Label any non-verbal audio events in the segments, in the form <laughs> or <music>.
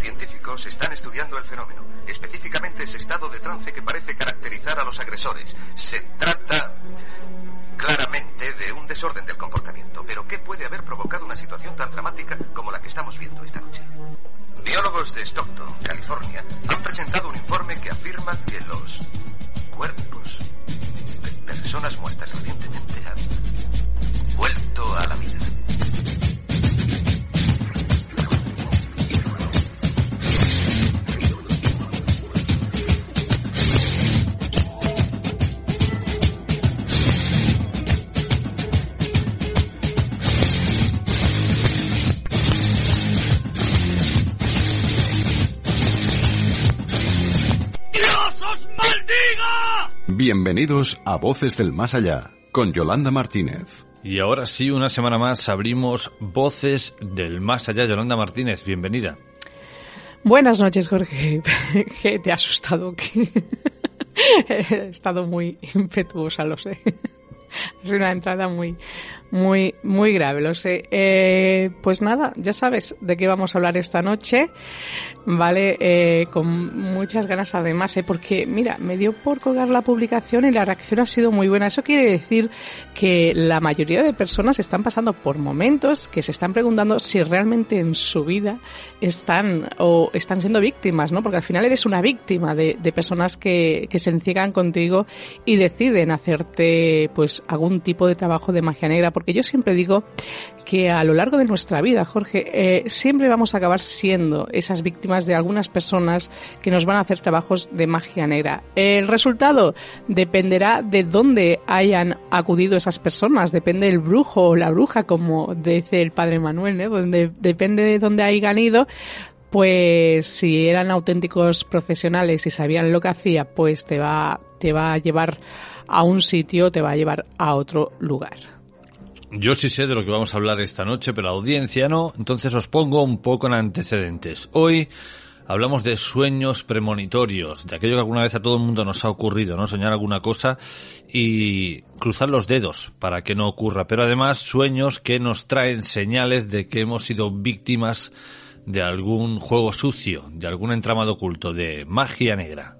Científicos están estudiando el fenómeno, específicamente ese estado de trance que parece caracterizar a los agresores. Se trata claramente de un desorden del comportamiento, pero ¿qué puede haber provocado una situación tan dramática como la que estamos viendo esta noche? Biólogos de Stockton, California, han presentado un informe que afirma que los cuerpos de personas muertas recientemente han vuelto a la vida. Bienvenidos a Voces del Más Allá, con Yolanda Martínez. Y ahora sí, una semana más abrimos Voces del Más Allá. Yolanda Martínez, bienvenida. Buenas noches, Jorge. <laughs> ¿Qué te ha asustado? <laughs> He estado muy impetuosa, lo sé. Es una entrada muy, muy, muy grave, lo sé. Eh, pues nada, ya sabes de qué vamos a hablar esta noche, ¿vale? Eh, con muchas ganas además, ¿eh? porque mira, me dio por colgar la publicación y la reacción ha sido muy buena. Eso quiere decir que la mayoría de personas están pasando por momentos que se están preguntando si realmente en su vida están o están siendo víctimas, ¿no? Porque al final eres una víctima de, de personas que, que se enciegan contigo y deciden hacerte, pues, algún tipo de trabajo de magia negra porque yo siempre digo que a lo largo de nuestra vida, Jorge, eh, siempre vamos a acabar siendo esas víctimas de algunas personas que nos van a hacer trabajos de magia negra. El resultado dependerá de dónde hayan acudido esas personas, depende del brujo o la bruja, como dice el padre Manuel, ¿eh? donde, depende de dónde hayan ido, pues si eran auténticos profesionales y sabían lo que hacía, pues te va, te va a llevar a un sitio, te va a llevar a otro lugar. Yo sí sé de lo que vamos a hablar esta noche, pero la audiencia no, entonces os pongo un poco en antecedentes. Hoy hablamos de sueños premonitorios, de aquello que alguna vez a todo el mundo nos ha ocurrido, ¿no? Soñar alguna cosa y cruzar los dedos para que no ocurra, pero además sueños que nos traen señales de que hemos sido víctimas de algún juego sucio, de algún entramado oculto, de magia negra.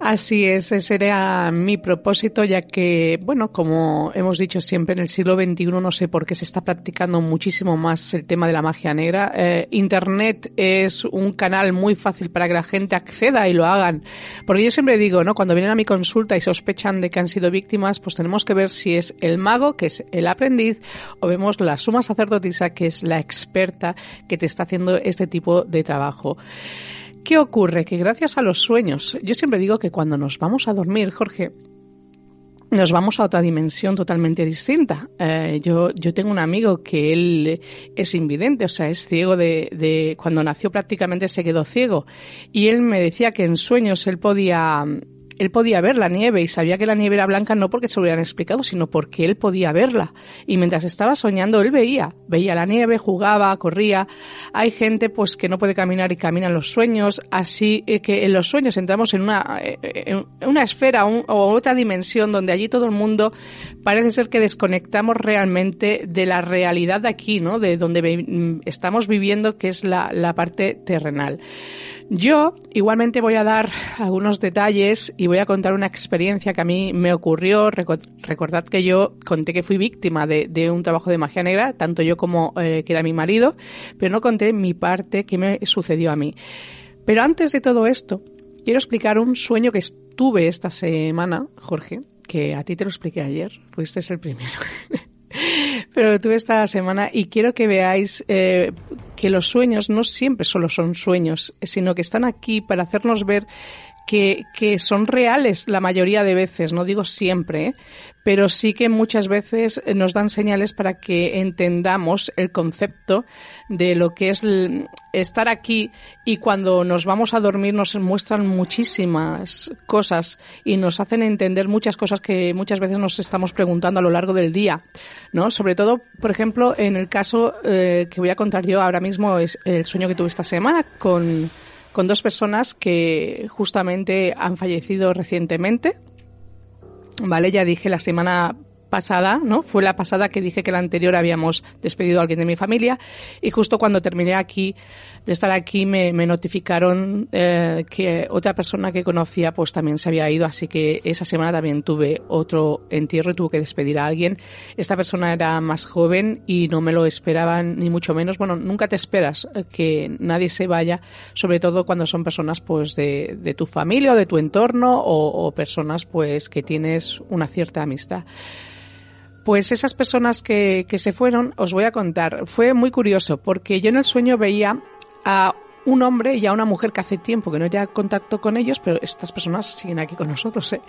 Así es, ese era mi propósito, ya que, bueno, como hemos dicho siempre, en el siglo XXI no sé por qué se está practicando muchísimo más el tema de la magia negra. Eh, Internet es un canal muy fácil para que la gente acceda y lo hagan. Porque yo siempre digo, ¿no? Cuando vienen a mi consulta y sospechan de que han sido víctimas, pues tenemos que ver si es el mago, que es el aprendiz, o vemos la suma sacerdotisa, que es la experta que te está haciendo este tipo de trabajo. ¿Qué ocurre? Que gracias a los sueños, yo siempre digo que cuando nos vamos a dormir, Jorge, nos vamos a otra dimensión totalmente distinta. Eh, yo, yo tengo un amigo que él es invidente, o sea, es ciego de, de, cuando nació prácticamente se quedó ciego. Y él me decía que en sueños él podía él podía ver la nieve y sabía que la nieve era blanca no porque se lo hubieran explicado, sino porque él podía verla. Y mientras estaba soñando, él veía, veía la nieve, jugaba, corría. Hay gente pues que no puede caminar y camina en los sueños, así que en los sueños entramos en una, en una esfera o otra dimensión donde allí todo el mundo parece ser que desconectamos realmente de la realidad de aquí, ¿no? De donde estamos viviendo, que es la, la parte terrenal. Yo igualmente voy a dar algunos detalles y voy a contar una experiencia que a mí me ocurrió. Recordad que yo conté que fui víctima de, un trabajo de magia negra, tanto yo como eh, que era mi marido, pero no conté mi parte que me sucedió a mí. Pero antes de todo esto, quiero explicar un sueño que tuve esta semana, Jorge, que a ti te lo expliqué ayer, fuiste el primero. <laughs> pero tuve esta semana y quiero que veáis eh, que los sueños no siempre solo son sueños, sino que están aquí para hacernos ver que, que, son reales la mayoría de veces, no digo siempre, ¿eh? pero sí que muchas veces nos dan señales para que entendamos el concepto de lo que es estar aquí y cuando nos vamos a dormir nos muestran muchísimas cosas y nos hacen entender muchas cosas que muchas veces nos estamos preguntando a lo largo del día, ¿no? Sobre todo, por ejemplo, en el caso eh, que voy a contar yo ahora mismo es el sueño que tuve esta semana con con dos personas que justamente han fallecido recientemente. Vale, ya dije la semana pasada, ¿no? Fue la pasada que dije que la anterior habíamos despedido a alguien de mi familia y justo cuando terminé aquí de estar aquí me, notificaron eh, que otra persona que conocía pues también se había ido, así que esa semana también tuve otro entierro y tuve que despedir a alguien. Esta persona era más joven y no me lo esperaban ni mucho menos. Bueno, nunca te esperas que nadie se vaya, sobre todo cuando son personas pues de, de tu familia o de tu entorno o, o personas pues que tienes una cierta amistad. Pues esas personas que, que se fueron, os voy a contar, fue muy curioso porque yo en el sueño veía a un hombre y a una mujer que hace tiempo que no haya contacto con ellos, pero estas personas siguen aquí con nosotros, ¿eh?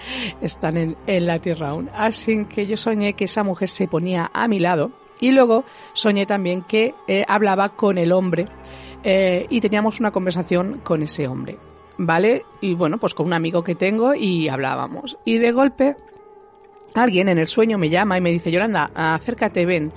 están en, en, la tierra aún. Así que yo soñé que esa mujer se ponía a mi lado y luego soñé también que eh, hablaba con el hombre eh, y teníamos una conversación con ese hombre, ¿vale? Y bueno, pues con un amigo que tengo y hablábamos. Y de golpe alguien en el sueño me llama y me dice, Yolanda, acércate, ven.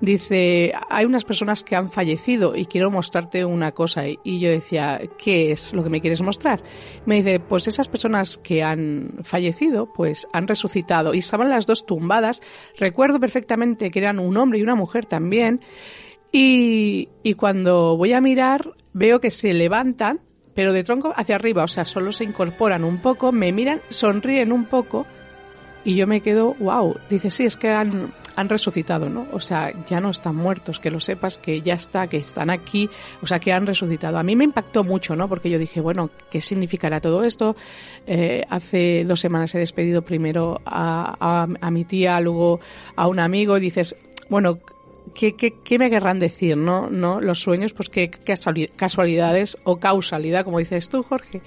Dice, hay unas personas que han fallecido y quiero mostrarte una cosa. Y yo decía, ¿qué es lo que me quieres mostrar? Me dice, pues esas personas que han fallecido, pues han resucitado y estaban las dos tumbadas. Recuerdo perfectamente que eran un hombre y una mujer también. Y, y cuando voy a mirar, veo que se levantan, pero de tronco hacia arriba, o sea, solo se incorporan un poco, me miran, sonríen un poco y yo me quedo, wow, dice, sí, es que han, han resucitado, ¿no? O sea, ya no están muertos, que lo sepas, que ya está, que están aquí, o sea, que han resucitado. A mí me impactó mucho, ¿no? Porque yo dije, bueno, ¿qué significará todo esto? Eh, hace dos semanas he despedido primero a, a, mi tía, luego a un amigo, y dices, bueno, ¿Qué, qué, qué, me querrán decir, no? ¿No? Los sueños, pues qué casualidades o causalidad, como dices tú, Jorge.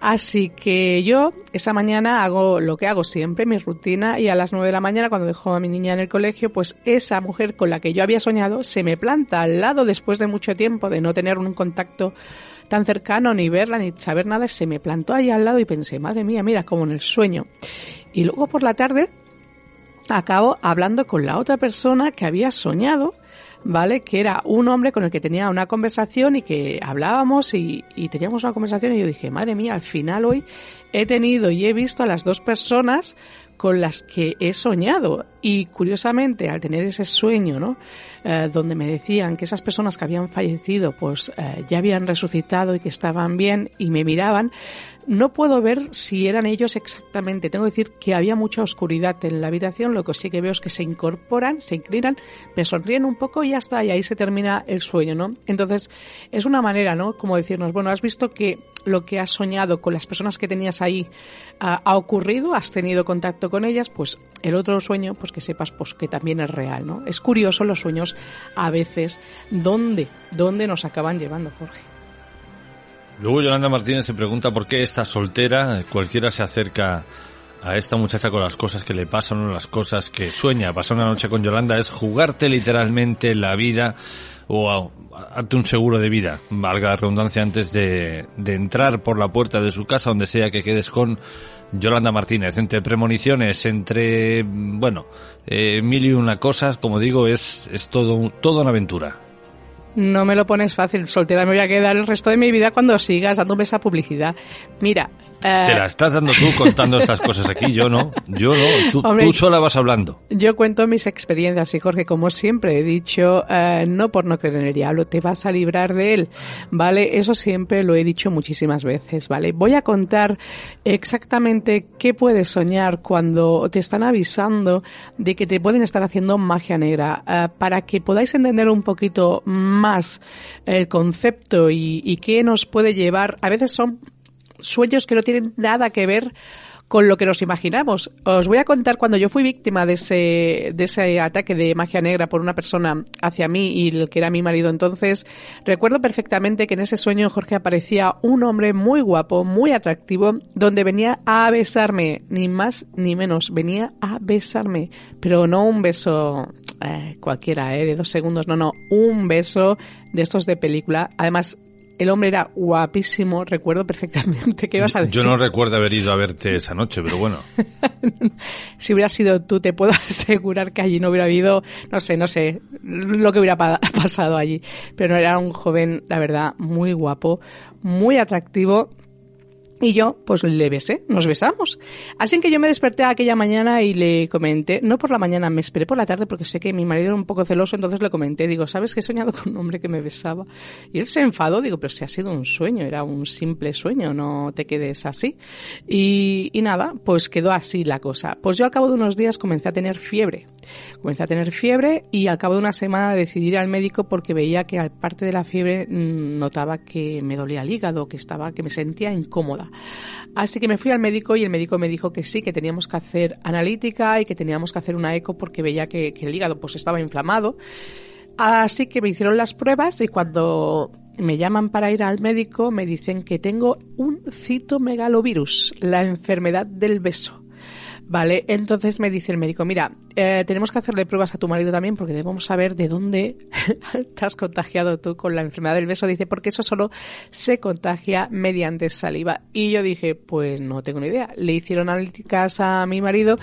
Así que yo esa mañana hago lo que hago siempre, mi rutina, y a las nueve de la mañana, cuando dejo a mi niña en el colegio, pues esa mujer con la que yo había soñado se me planta al lado después de mucho tiempo de no tener un contacto tan cercano, ni verla, ni saber nada, se me plantó ahí al lado y pensé, madre mía, mira, como en el sueño. Y luego por la tarde acabo hablando con la otra persona que había soñado ¿vale? Que era un hombre con el que tenía una conversación y que hablábamos y, y, teníamos una conversación y yo dije, madre mía, al final hoy he tenido y he visto a las dos personas con las que he soñado. Y curiosamente, al tener ese sueño, ¿no? Eh, donde me decían que esas personas que habían fallecido, pues eh, ya habían resucitado y que estaban bien y me miraban, no puedo ver si eran ellos exactamente. Tengo que decir que había mucha oscuridad en la habitación. Lo que sí que veo es que se incorporan, se inclinan, me sonríen un poco y ya está. Y ahí se termina el sueño, ¿no? Entonces, es una manera, ¿no? Como decirnos, bueno, has visto que lo que has soñado con las personas que tenías ahí uh, ha ocurrido, has tenido contacto con ellas, pues el otro sueño, pues que sepas pues que también es real, ¿no? Es curioso los sueños a veces dónde, dónde nos acaban llevando, Jorge. Luego Yolanda Martínez se pregunta por qué está soltera, cualquiera se acerca a esta muchacha con las cosas que le pasan las cosas que sueña. Pasar una noche con Yolanda es jugarte literalmente la vida o hazte un seguro de vida, valga la redundancia, antes de, de entrar por la puerta de su casa, donde sea que quedes con Yolanda Martínez. Entre premoniciones, entre, bueno, eh, mil y una cosas, como digo, es, es todo, toda una aventura. No me lo pones fácil, soltera me voy a quedar el resto de mi vida cuando sigas dándome esa publicidad. Mira. Te la estás dando tú contando estas cosas aquí, yo no, yo no, tú, Hombre, tú sola vas hablando. Yo cuento mis experiencias y Jorge, como siempre he dicho, eh, no por no creer en el diablo, te vas a librar de él, ¿vale? Eso siempre lo he dicho muchísimas veces, ¿vale? Voy a contar exactamente qué puedes soñar cuando te están avisando de que te pueden estar haciendo magia negra, eh, para que podáis entender un poquito más el concepto y, y qué nos puede llevar. A veces son sueños que no tienen nada que ver con lo que nos imaginamos. Os voy a contar cuando yo fui víctima de ese, de ese ataque de magia negra por una persona hacia mí y el que era mi marido entonces. Recuerdo perfectamente que en ese sueño Jorge aparecía un hombre muy guapo, muy atractivo, donde venía a besarme, ni más ni menos, venía a besarme, pero no un beso eh, cualquiera, eh, de dos segundos, no, no, un beso de estos de película. Además, el hombre era guapísimo, recuerdo perfectamente. ¿Qué ibas a decir? Yo no recuerdo haber ido a verte esa noche, pero bueno. <laughs> si hubiera sido tú, te puedo <laughs> asegurar que allí no hubiera habido, no sé, no sé, lo que hubiera <laughs> pasado allí. Pero era un joven, la verdad, muy guapo, muy atractivo Y yo, pues le besé, nos besamos. Así que yo me desperté aquella mañana y le comenté, no por la mañana, me esperé por la tarde porque sé que mi marido era un poco celoso, entonces le comenté, digo, ¿sabes que he soñado con un hombre que me besaba? Y él se enfadó, digo, pero si ha sido un sueño, era un simple sueño, no te quedes así. Y, y nada, pues quedó así la cosa. Pues yo al cabo de unos días comencé a tener fiebre. Comencé a tener fiebre y al cabo de una semana decidí ir al médico porque veía que aparte de la fiebre mm, notaba que me dolía el hígado, que estaba, que me sentía incómoda. Así que me fui al médico y el médico me dijo que sí, que teníamos que hacer analítica y que teníamos que hacer una eco porque veía que, el hígado pues estaba inflamado. Así que me hicieron las pruebas y cuando me llaman para ir al médico me dicen que tengo un citomegalovirus, la enfermedad del beso. Vale, entonces me dice el médico, mira, eh, tenemos que hacerle pruebas a tu marido también porque debemos saber de dónde <laughs> te has contagiado tú con la enfermedad del beso. Dice, porque eso solo se contagia mediante saliva. Y yo dije, pues no tengo ni idea. Le hicieron analíticas a mi marido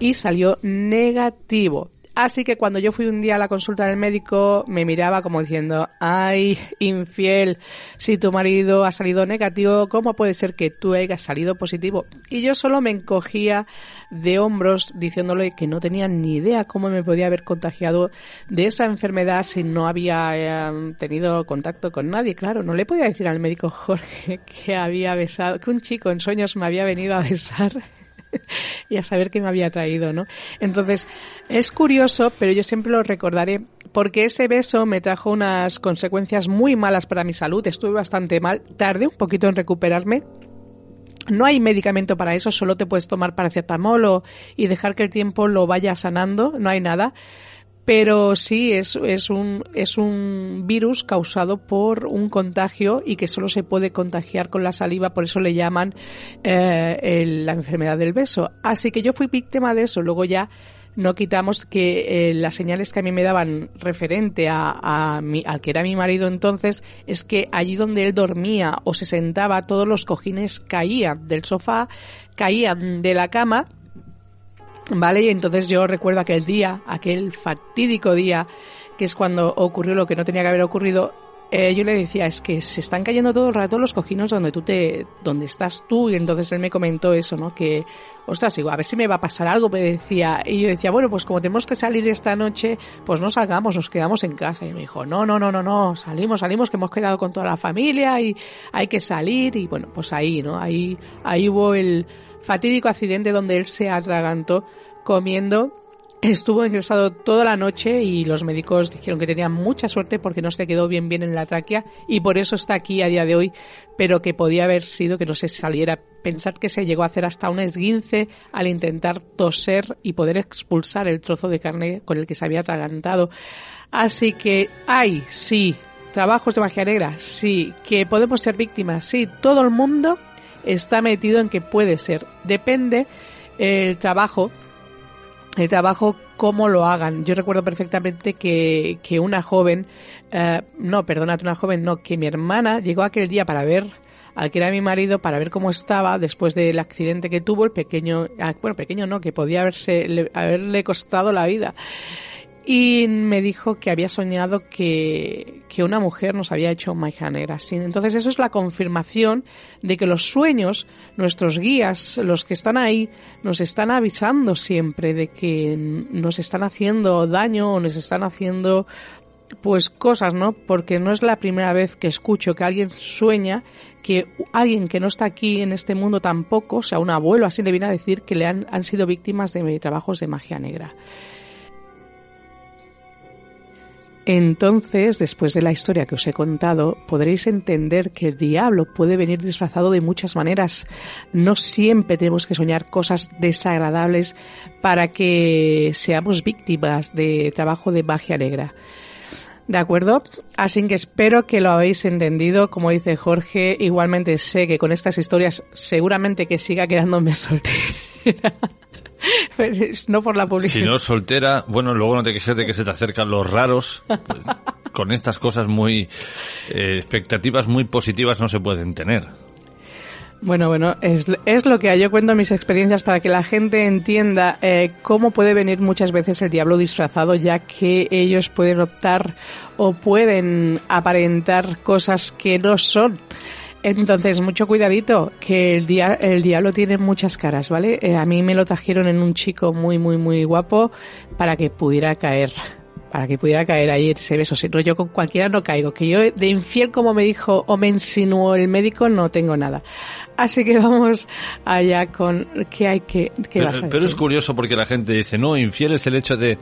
y salió negativo. Así que cuando yo fui un día a la consulta del médico, me miraba como diciendo, ay, infiel, si tu marido ha salido negativo, ¿cómo puede ser que tú hayas salido positivo? Y yo solo me encogía de hombros diciéndole que no tenía ni idea cómo me podía haber contagiado de esa enfermedad si no había eh, tenido contacto con nadie. Claro, no le podía decir al médico Jorge que había besado, que un chico en sueños me había venido a besar <laughs> y a saber qué me había traído, ¿no? Entonces, es curioso, pero yo siempre lo recordaré porque ese beso me trajo unas consecuencias muy malas para mi salud. Estuve bastante mal, tardé un poquito en recuperarme. No hay medicamento para eso, solo te puedes tomar paracetamol y dejar que el tiempo lo vaya sanando, no hay nada pero sí es, es, un, es un virus causado por un contagio y que solo se puede contagiar con la saliva, por eso le llaman eh, la enfermedad del beso. Así que yo fui víctima de eso, luego ya no quitamos que eh, las señales que a mí me daban referente a, a mi, al que era mi marido entonces es que allí donde él dormía o se sentaba todos los cojines caían del sofá, caían de la cama ¿Vale? Y entonces yo recuerdo aquel día, aquel fatídico día, que es cuando ocurrió lo que no tenía que haber ocurrido, eh, yo le decía, es que se están cayendo todo el rato los cojinos donde tú te, donde estás tú, y entonces él me comentó eso, ¿no? Que, ostras, digo, a ver si me va a pasar algo, me decía, y yo decía, bueno, pues como tenemos que salir esta noche, pues no salgamos, nos quedamos en casa, y me dijo, no, no, no, no, no, salimos, salimos, que hemos quedado con toda la familia, y hay que salir, y bueno, pues ahí, ¿no? Ahí, ahí hubo el, fatídico accidente donde él se atragantó comiendo. Estuvo ingresado toda la noche y los médicos dijeron que tenía mucha suerte porque no se quedó bien bien en la tráquea y por eso está aquí a día de hoy, pero que podía haber sido que no se saliera. Pensar que se llegó a hacer hasta un esguince al intentar toser y poder expulsar el trozo de carne con el que se había atragantado. Así que, ay, sí, trabajos de magia negra, sí, que podemos ser víctimas, sí, todo el mundo está metido en que puede ser. Depende el trabajo, el trabajo cómo lo hagan. Yo recuerdo perfectamente que, que una joven, eh, no, perdónate, una joven, no, que mi hermana llegó aquel día para ver al que era mi marido para ver cómo estaba después del accidente que tuvo el pequeño, ah, bueno, pequeño no, que podía haberse, haberle costado la vida y me dijo que había soñado que, que una mujer nos había hecho magia negra. Entonces eso es la confirmación de que los sueños, nuestros guías, los que están ahí, nos están avisando siempre de que nos están haciendo daño o nos están haciendo pues cosas, ¿no? Porque no es la primera vez que escucho que alguien sueña que alguien que no está aquí en este mundo tampoco, o sea, un abuelo así le viene a decir que le han, han sido víctimas de trabajos de magia negra. Entonces, después de la historia que os he contado, podréis entender que el diablo puede venir disfrazado de muchas maneras. No siempre tenemos que soñar cosas desagradables para que seamos víctimas de trabajo de magia negra. ¿De acuerdo? Así que espero que lo habéis entendido. Como dice Jorge, igualmente sé que con estas historias seguramente que siga quedándome <laughs> soltera. <laughs> no por la publicidad. Si no soltera, bueno, luego no te quejes de que se te acercan los raros. Pues, con estas cosas muy eh, expectativas muy positivas no se pueden tener. Bueno, bueno, es, es, lo que yo cuento mis experiencias para que la gente entienda eh, cómo puede venir muchas veces el diablo disfrazado, ya que ellos pueden optar o pueden aparentar cosas que no son. Entonces, mucho cuidadito, que el, dia el diablo tiene muchas caras, ¿vale? Eh, a mí me lo trajeron en un chico muy, muy, muy guapo para que pudiera caer para que pudiera caer ahí ese beso. Si no, yo con cualquiera no caigo. Que yo de infiel, como me dijo o me insinuó el médico, no tengo nada. Así que vamos allá con qué hay que... Qué pero, pero es curioso porque la gente dice, no, infiel es el hecho de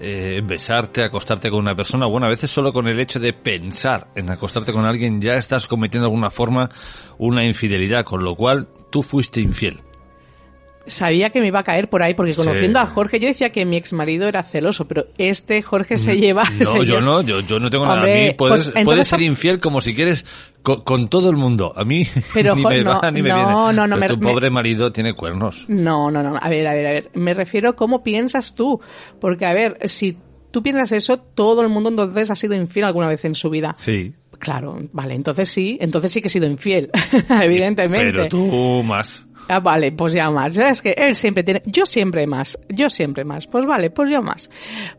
eh, besarte, acostarte con una persona. Bueno, a veces solo con el hecho de pensar en acostarte con alguien ya estás cometiendo de alguna forma una infidelidad, con lo cual tú fuiste infiel sabía que me iba a caer por ahí, porque conociendo a Jorge, yo decía que mi ex marido era celoso, pero este Jorge se mm. lleva. No, <laughs> yo no, yo, yo, no tengo nada. A mí puedes, pues, puedes ser infiel como si quieres con, todo el mundo. A mí <laughs> pero, ni me va ni me viene. No, no, pero tu pobre marido tiene cuernos. No, no, no. A ver, a ver, a ver. Me refiero a cómo piensas tú. Porque, a ver, si tú piensas eso, todo el mundo entonces ha sido infiel alguna vez en su vida. Sí. Claro, vale, entonces sí, entonces sí que he sido infiel, <laughs> evidentemente. Pero tú más. Ah, vale, pues ya más. Es que él siempre tiene, yo siempre más, yo siempre más. Pues vale, pues yo más.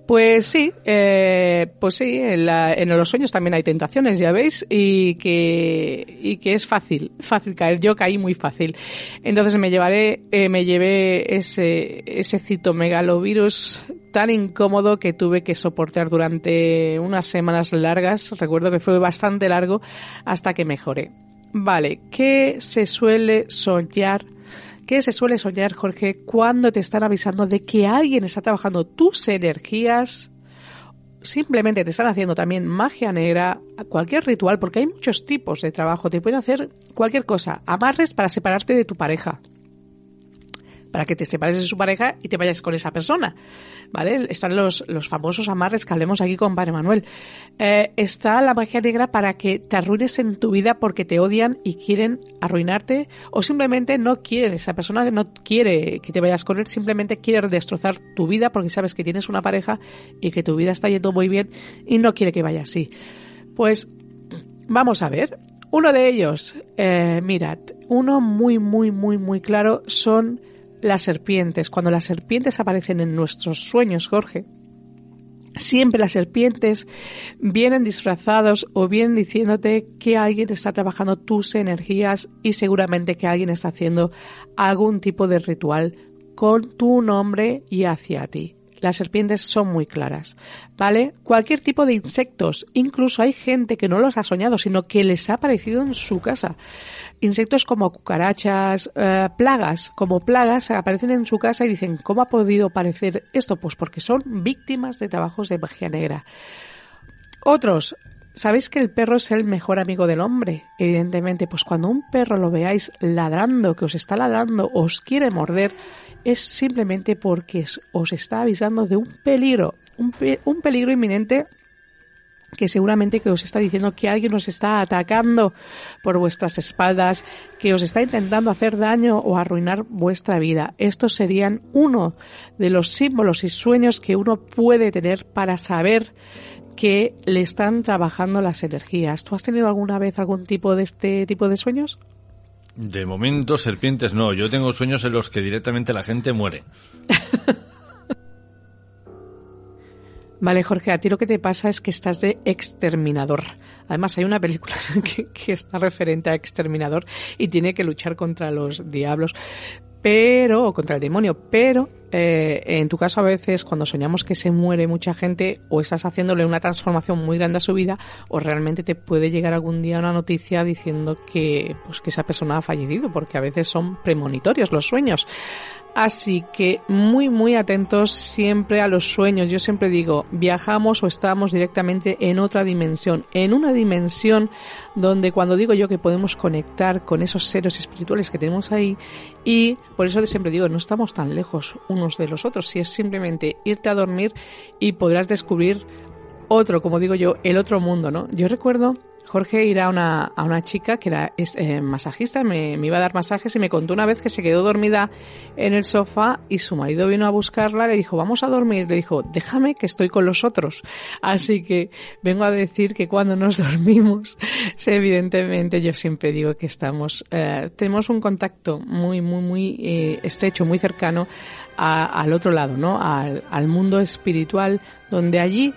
Pues sí, eh, pues sí, en, los sueños también hay tentaciones, ya veis, y que, y que es fácil, fácil caer. Yo caí muy fácil. Entonces me llevaré, eh, me llevé ese, ese citomegalovirus tan incómodo que tuve que soportar durante unas semanas largas. Recuerdo que fue bastante largo hasta que mejoré. Vale, ¿qué se suele soñar ¿Qué se suele soñar, Jorge, cuando te están avisando de que alguien está trabajando tus energías? Simplemente te están haciendo también magia negra, cualquier ritual, porque hay muchos tipos de trabajo. Te pueden hacer cualquier cosa. Amarres para separarte de tu pareja para que te separes de su pareja y te vayas con esa persona. ¿Vale? Están los, los famosos amarres que hablemos aquí con Padre Manuel. Eh, está la magia negra para que te arruines en tu vida porque te odian y quieren arruinarte o simplemente no quieren, esa persona no quiere que te vayas con él, simplemente quiere destrozar tu vida porque sabes que tienes una pareja y que tu vida está yendo muy bien y no quiere que vaya así. Pues vamos a ver. Uno de ellos, eh, mirad, uno muy, muy, muy, muy claro son las serpientes. Cuando las serpientes aparecen en nuestros sueños, Jorge, siempre las serpientes vienen disfrazados o vienen diciéndote que alguien está trabajando tus energías y seguramente que alguien está haciendo algún tipo de ritual con tu nombre y hacia ti. Las serpientes son muy claras, ¿vale? Cualquier tipo de insectos, incluso hay gente que no los ha soñado, sino que les ha aparecido en su casa. Insectos como cucarachas, eh, plagas, como plagas aparecen en su casa y dicen, ¿cómo ha podido aparecer esto? Pues porque son víctimas de trabajos de magia negra. Otros, ¿Sabéis que el perro es el mejor amigo del hombre? Evidentemente, pues cuando un perro lo veáis ladrando, que os está ladrando, os quiere morder, es simplemente porque os está avisando de un peligro, un, peligro inminente que seguramente que os está diciendo que alguien os está atacando por vuestras espaldas, que os está intentando hacer daño o arruinar vuestra vida. Estos serían uno de los símbolos y sueños que uno puede tener para saber que le están trabajando las energías. ¿Tú has tenido alguna vez algún tipo de este tipo de sueños? De momento, serpientes no. Yo tengo sueños en los que directamente la gente muere. <laughs> Vale, Jorge, a ti lo que te pasa es que estás de exterminador. Además, hay una película <laughs> que, está referente a exterminador y tiene que luchar contra los diablos pero, o contra el demonio, pero eh, en tu caso a veces cuando soñamos que se muere mucha gente o estás haciéndole una transformación muy grande a su vida o realmente te puede llegar algún día una noticia diciendo que, pues, que esa persona ha fallecido porque a veces son premonitorios los sueños. Así que muy, muy atentos siempre a los sueños. Yo siempre digo, viajamos o estamos directamente en otra dimensión, en una dimensión donde cuando digo yo que podemos conectar con esos seres espirituales que tenemos ahí y por eso siempre digo, no estamos tan lejos unos de los otros, si es simplemente irte a dormir y podrás descubrir otro, como digo yo, el otro mundo, ¿no? Yo recuerdo Jorge ir a una, a una chica que era eh, masajista, me, iba a dar masajes y me contó una vez que se quedó dormida en el sofá y su marido vino a buscarla, le dijo, vamos a dormir, le dijo, déjame que estoy con los otros. Así que vengo a decir que cuando nos <laughs> dormimos, evidentemente yo siempre digo que estamos, eh, tenemos un contacto muy, muy, muy eh, estrecho, muy cercano al otro lado, ¿no? Al, al mundo espiritual, donde allí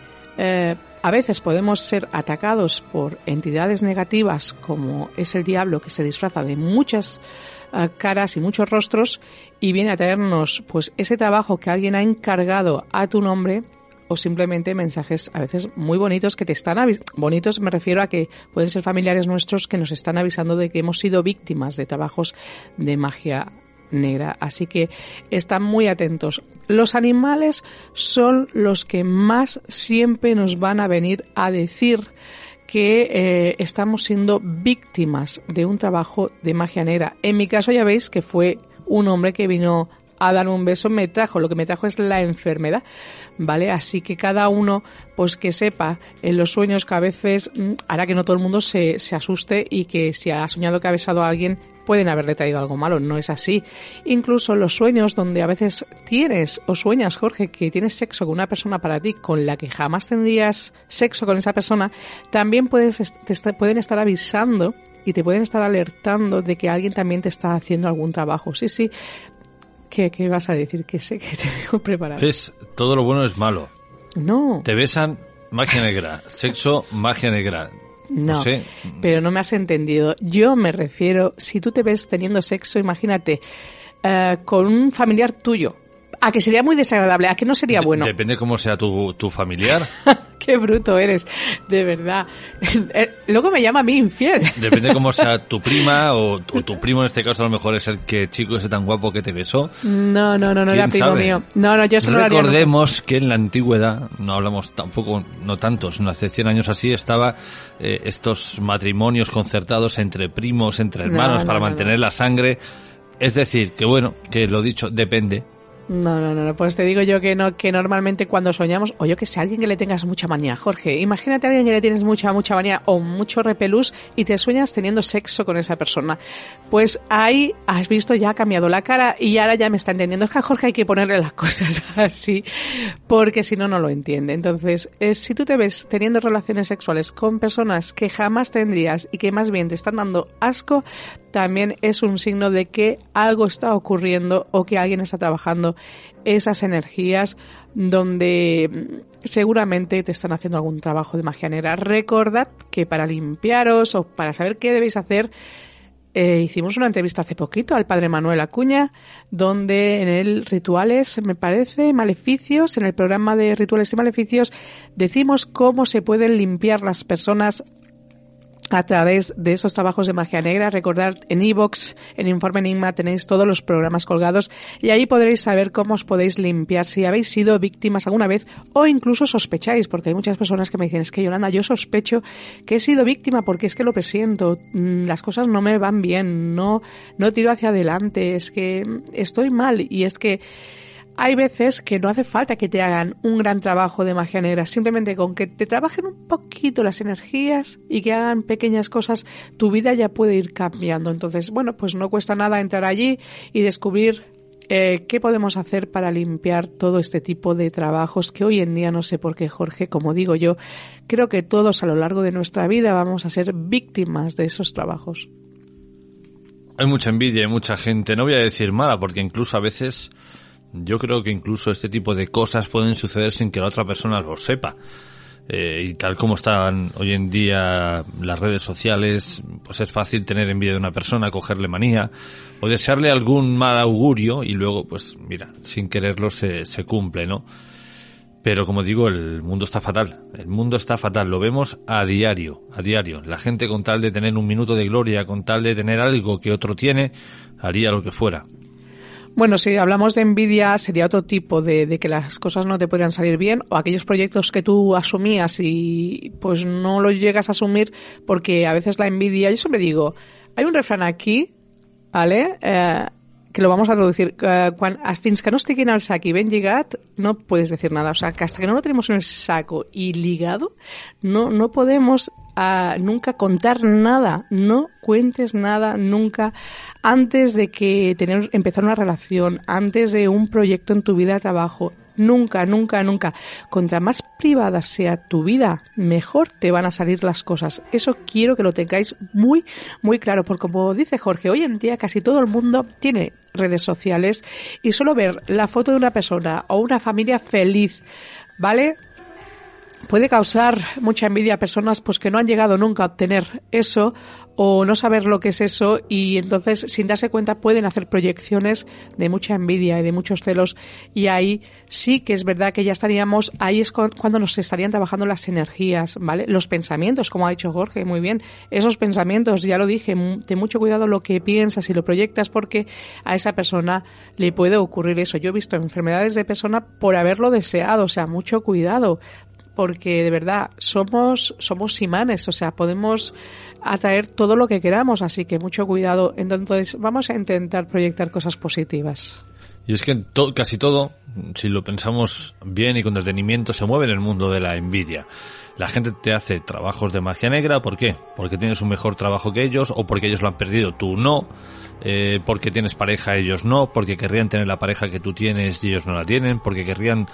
a veces podemos ser atacados por entidades negativas como es el diablo que se disfraza de muchas eh, caras y muchos rostros y viene a traernos pues ese trabajo que alguien ha encargado a tu nombre o simplemente mensajes a veces muy bonitos que te están bonitos me refiero a que pueden ser familiares nuestros que nos están avisando de que hemos sido víctimas de trabajos de magia negra. Así que están muy atentos. Los animales son los que más siempre nos van a venir a decir que eh, estamos siendo víctimas de un trabajo de magia negra. En mi caso ya veis que fue un hombre que vino a dar un beso me trajo, lo que me trajo es la enfermedad, ¿vale? Así que cada uno, pues que sepa en los sueños que a veces mm, hará que no todo el mundo se, se asuste y que si ha soñado que ha besado a alguien, pueden haberle traído algo malo, no es así. Incluso los sueños donde a veces tienes o sueñas, Jorge, que tienes sexo con una persona para ti con la que jamás tendrías sexo con esa persona, también puedes, te pueden estar avisando y te pueden estar alertando de que alguien también te está haciendo algún trabajo. Sí, sí, ¿Qué, vas a decir? Que sé que <laughs> te digo preparado. Es, todo lo bueno es malo. No. Te besan, magia negra. Sexo, magia negra. No, pero no me has entendido. Yo me refiero, si tú te ves teniendo sexo, imagínate, eh, con un familiar tuyo, a que sería muy desagradable, a que no sería bueno. Depende cómo sea tu, tu familiar. <laughs> Qué bruto eres, de verdad. Eh, luego me llama a mí infiel. Depende cómo sea <laughs> tu prima o, tu primo en este caso a lo mejor es el que chico ese tan guapo que te besó. No, no, no, no era primo mío. No, no, yo solo Recordemos que en la antigüedad, no hablamos tampoco, no tantos, hace 100 años así, estaba eh, estos matrimonios concertados entre primos, entre hermanos para mantener la sangre. Es decir, que bueno, que lo dicho, depende no, no, no, pues te digo yo que no, que normalmente cuando soñamos, o yo que sé, alguien que le tengas mucha manía, Jorge, imagínate a alguien que le tienes mucha, mucha manía o mucho repelús y te sueñas teniendo sexo con esa persona. Pues ahí has visto, ya ha cambiado la cara y ahora ya me está entendiendo. Es que a Jorge hay que ponerle las <laughs> cosas así, porque si no, no lo entiende. Entonces, eh, si tú te ves teniendo relaciones sexuales con personas que jamás tendrías y que más bien te están dando asco, también es un signo de que algo está ocurriendo o que alguien está trabajando esas energías donde mm, seguramente te están haciendo algún trabajo de magia negra. Recordad que para limpiaros o para saber qué debéis hacer, eh, hicimos una entrevista hace poquito al padre Manuel Acuña, donde en el Rituales, me parece, Maleficios, en el programa de Rituales y Maleficios, decimos cómo se pueden limpiar las personas a través de esos trabajos de magia negra. Recordad, en iVoox, en Informe Enigma, tenéis todos los programas colgados y ahí podréis saber cómo os podéis limpiar si habéis sido víctimas alguna vez o incluso sospecháis, porque hay muchas personas que me dicen, es que Yolanda, yo sospecho que he sido víctima porque es que lo presiento, mm, las cosas no me van bien, no, no tiro hacia adelante, es que estoy mal y es que hay veces que no hace falta que te hagan un gran trabajo de magia negra, simplemente con que te trabajen un poquito las energías y que hagan pequeñas cosas, tu vida ya puede ir cambiando. Entonces, bueno, pues no cuesta nada entrar allí y descubrir eh, qué podemos hacer para limpiar todo este tipo de trabajos que hoy en día no sé por qué, Jorge, como digo yo, creo que todos a lo largo de nuestra vida vamos a ser víctimas de esos trabajos. Hay mucha envidia y mucha gente, no voy a decir mala, porque incluso a veces yo creo que incluso este tipo de cosas pueden suceder sin que la otra persona lo sepa. Eh, y tal como están hoy en día las redes sociales, pues es fácil tener envidia de una persona, cogerle manía o desearle algún mal augurio y luego, pues mira, sin quererlo se, se cumple, ¿no? Pero como digo, el mundo está fatal. El mundo está fatal. Lo vemos a diario, a diario. La gente con tal de tener un minuto de gloria, con tal de tener algo que otro tiene, haría lo que fuera. Bueno, si hablamos de envidia, sería otro tipo de, que las cosas no te puedan salir bien o aquellos proyectos que tú asumías y pues no los llegas a asumir porque a veces la envidia, yo siempre digo, hay un refrán aquí, ¿vale? Eh, que lo vamos a traducir. Uh, quan, fins que no estiguin al sac i ben lligat, no puedes decir nada. O sea, que hasta que no lo tenemos en el saco y ligado, no, no podemos uh, nunca contar nada. No cuentes nada nunca antes de que tener, empezar una relación, antes de un proyecto en tu vida de trabajo. Nunca, nunca, nunca. Contra más privada sea tu vida, mejor te van a salir las cosas. Eso quiero que lo tengáis muy, muy claro, porque como dice Jorge, hoy en día casi todo el mundo tiene redes sociales y solo ver la foto de una persona o una familia feliz, ¿vale? Puede causar mucha envidia a personas pues que no han llegado nunca a obtener eso o no saber lo que es eso y entonces sin darse cuenta pueden hacer proyecciones de mucha envidia y de muchos celos y ahí sí que es verdad que ya estaríamos ahí es cuando nos estarían trabajando las energías, ¿vale? Los pensamientos, como ha dicho Jorge, muy bien. Esos pensamientos, ya lo dije, ten mucho cuidado lo que piensas y lo proyectas porque a esa persona le puede ocurrir eso. Yo he visto enfermedades de persona por haberlo deseado, o sea, mucho cuidado porque de verdad somos, somos imanes, o sea, podemos atraer todo lo que queramos, así que mucho cuidado. Entonces, vamos a intentar proyectar cosas positivas. Y es que casi todo, si lo pensamos bien y con detenimiento, se mueve en el mundo de la envidia. La gente te hace trabajos de magia negra, ¿por qué? Porque tienes un mejor trabajo que ellos o porque ellos lo han perdido, tú no. Eh, porque tienes pareja, ellos no, porque querrían tener la pareja que tú tienes y ellos no la tienen, porque querrían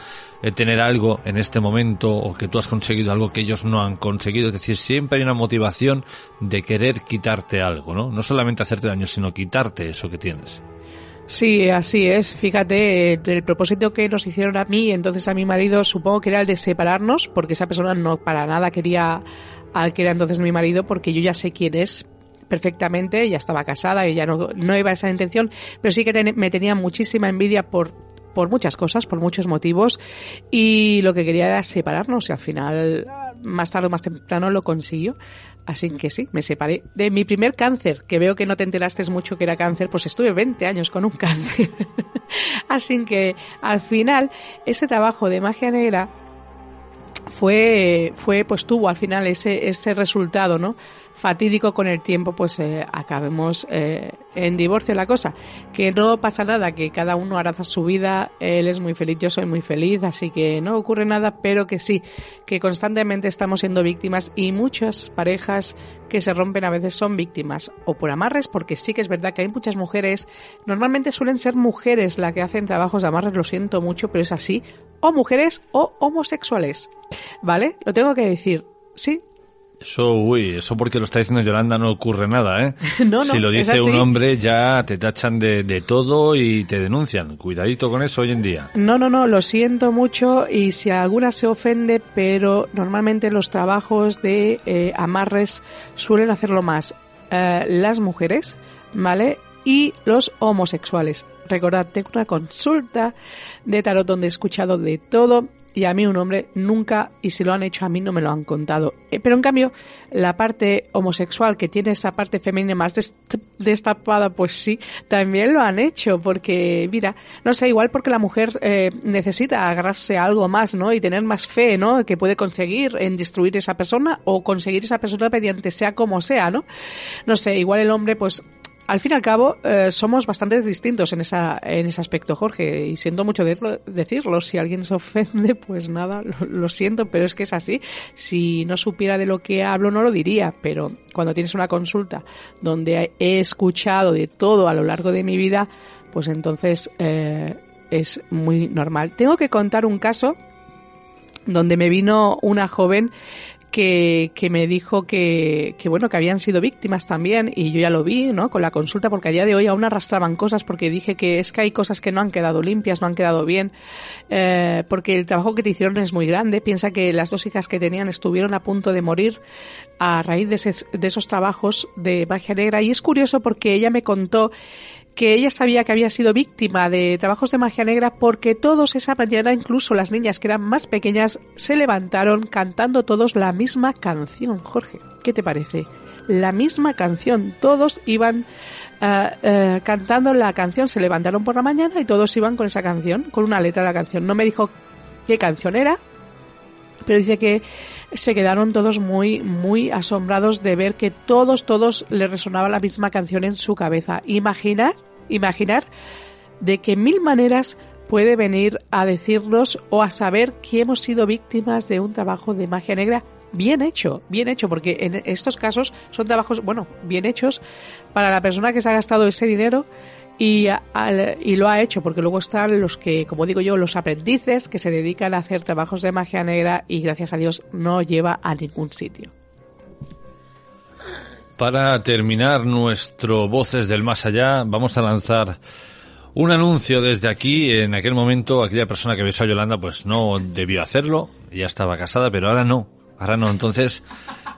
eh, tener algo en este momento o que tú has conseguido algo que ellos no han conseguido. Es decir, siempre hay una motivación de querer quitarte algo, ¿no? No solamente hacerte daño, sino quitarte eso que tienes. Sí, así es. Fíjate, el propósito que nos hicieron a mí, entonces a mi marido, supongo que era el de separarnos, porque esa persona no para nada quería al que era entonces mi marido, porque yo ya sé quién es, perfectamente, ella estaba casada, ella no, no iba a esa intención, pero sí que me tenía muchísima envidia por por muchas cosas, por muchos motivos, y lo que quería era separarnos, y al final, más tarde o más temprano, lo consiguió. Así que sí, me separé de mi primer cáncer, que veo que no te enteraste mucho que era cáncer, pues estuve 20 años con un <laughs> cáncer. Así que al final, ese trabajo de magia negra fue, fue, pues tuvo al final ese, ese resultado, ¿no? Fatídico con el tiempo, pues eh, acabemos eh, en divorcio la cosa. Que no pasa nada, que cada uno hará su vida, él es muy feliz, yo soy muy feliz, así que no ocurre nada, pero que sí, que constantemente estamos siendo víctimas y muchas parejas que se rompen a veces son víctimas o por amarres, porque sí que es verdad que hay muchas mujeres, normalmente suelen ser mujeres las que hacen trabajos de amarres, lo siento mucho, pero es así, o mujeres o homosexuales, ¿vale? Lo tengo que decir, sí, eso, uy, eso porque lo está diciendo Yolanda no ocurre nada, ¿eh? <laughs> no, no, si lo dice un hombre ya te tachan de, de, todo y te denuncian. Cuidadito con eso hoy en día. No, no, no, lo siento mucho y si alguna se ofende, pero normalmente los trabajos de eh, amarres suelen hacerlo más eh, las mujeres, ¿vale? Y los homosexuales. Recordad, tengo una consulta de tarot donde he escuchado de todo y a mí un hombre nunca, y si lo han hecho a mí no me lo han contado. Eh, pero en cambio, la parte homosexual que tiene esa parte femenina más destapada, pues sí, también lo han hecho, porque mira, no sé, igual porque la mujer eh, necesita agarrarse a algo más, ¿no? Y tener más fe, ¿no? Que puede conseguir en destruir esa persona o conseguir esa persona mediante sea como sea, ¿no? No sé, igual el hombre pues al fin y al cabo, eh, somos bastante distintos en, esa, en ese aspecto, Jorge, y siento mucho decirlo. Si alguien se ofende, pues nada, lo, siento, pero es que es así. Si no supiera de lo que hablo, no lo diría, pero cuando tienes una consulta donde he escuchado de todo a lo largo de mi vida, pues entonces eh, es muy normal. Tengo que contar un caso donde me vino una joven que, que me dijo que, que, bueno, que habían sido víctimas también y yo ya lo vi, ¿no? Con la consulta porque a día de hoy aún arrastraban cosas porque dije que es que hay cosas que no han quedado limpias, no han quedado bien, eh, porque el trabajo que te hicieron es muy grande. Piensa que las dos hijas que tenían estuvieron a punto de morir a raíz de, de esos trabajos de magia negra y es curioso porque ella me contó que ella sabía que había sido víctima de trabajos de magia negra porque todos esa mañana, incluso las niñas que eran más pequeñas, se levantaron cantando todos la misma canción. Jorge, ¿qué te parece? La misma canción. Todos iban uh, cantando la canción, se levantaron por la mañana y todos iban con esa canción, con una letra de la canción. No me dijo qué canción era, pero dice que se quedaron todos muy, muy asombrados de ver que todos, todos le resonaba la misma canción en su cabeza. Imaginar, imaginar de que mil maneras puede venir a decirnos o a saber que hemos sido víctimas de un trabajo de magia negra bien hecho, bien hecho, porque en estos casos son trabajos, bueno, bien hechos para la persona que se ha gastado ese dinero y, y, lo ha hecho porque luego están los que, como digo yo, los aprendices que se dedican a hacer trabajos de magia negra y gracias a Dios no lleva a ningún sitio. Para terminar nuestro Voces del Más Allá, vamos a lanzar Un anuncio desde aquí, en aquel momento aquella persona que besó a Yolanda pues no debió hacerlo, ya estaba casada, pero ahora no, ahora no, entonces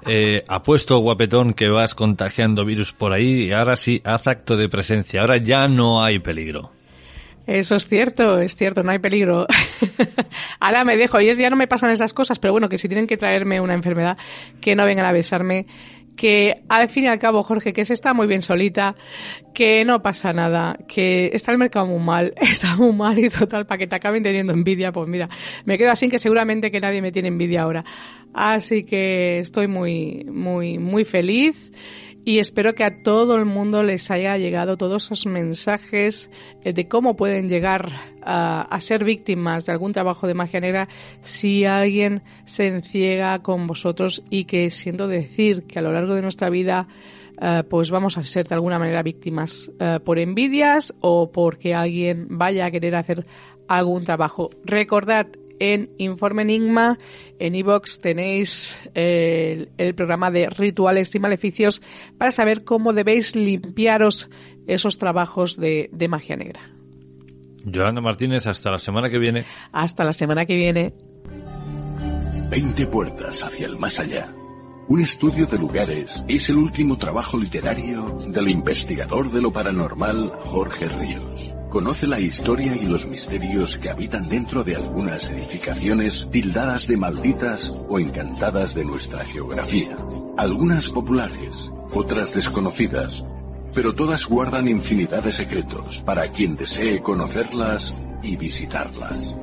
eh, apuesto guapetón que vas contagiando virus por ahí. Y ahora sí, haz acto de presencia, ahora ya no hay peligro. Eso es cierto, es cierto, no hay peligro. <laughs> Ahora me dejo, y es, ya no me pasan esas cosas, pero bueno, que si tienen que traerme una enfermedad, que no vengan a besarme, que al fin y al cabo, Jorge, que se está muy bien solita, que no pasa nada, que está el mercado muy mal, <laughs> está muy mal y total, para que te acaben teniendo envidia, pues mira, me quedo así que seguramente que nadie me tiene envidia ahora. Así que estoy muy, muy, muy feliz y espero que a todo el mundo les haya llegado todos esos mensajes eh, de cómo pueden llegar a, ser víctimas de algún trabajo de magia negra si alguien se enciega con vosotros y que siento decir que a lo largo de nuestra vida eh, pues vamos a ser de alguna manera víctimas eh, por envidias o porque alguien vaya a querer hacer algún trabajo. Recordad, en Informe Enigma. En iVox tenéis el, programa de rituales y maleficios para saber cómo debéis limpiaros esos trabajos de, de magia negra. Yolanda Martínez, hasta la semana que viene. Hasta la semana que viene. 20 puertas hacia el más allá. Un estudio de lugares es el último trabajo literario del investigador de lo paranormal Jorge Ríos. Conoce la historia y los misterios que habitan dentro de algunas edificaciones tildadas de malditas o encantadas de nuestra geografía. Algunas populares, otras desconocidas, pero todas guardan infinidad de secretos para quien desee conocerlas y visitarlas.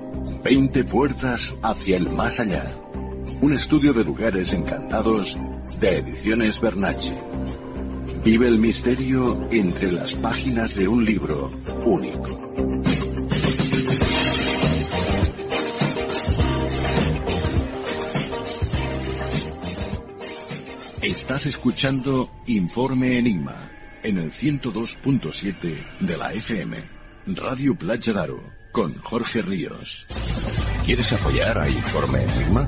20 puertas hacia el más allá un estudio de lugares encantados de Ediciones Bernache. Vive el misterio entre las páginas de un libro único. Estás escuchando Informe Enigma en el 102.7 de la FM, Radio Playa Daro, con Jorge Ríos. ¿Quieres apoyar a Informe Enigma?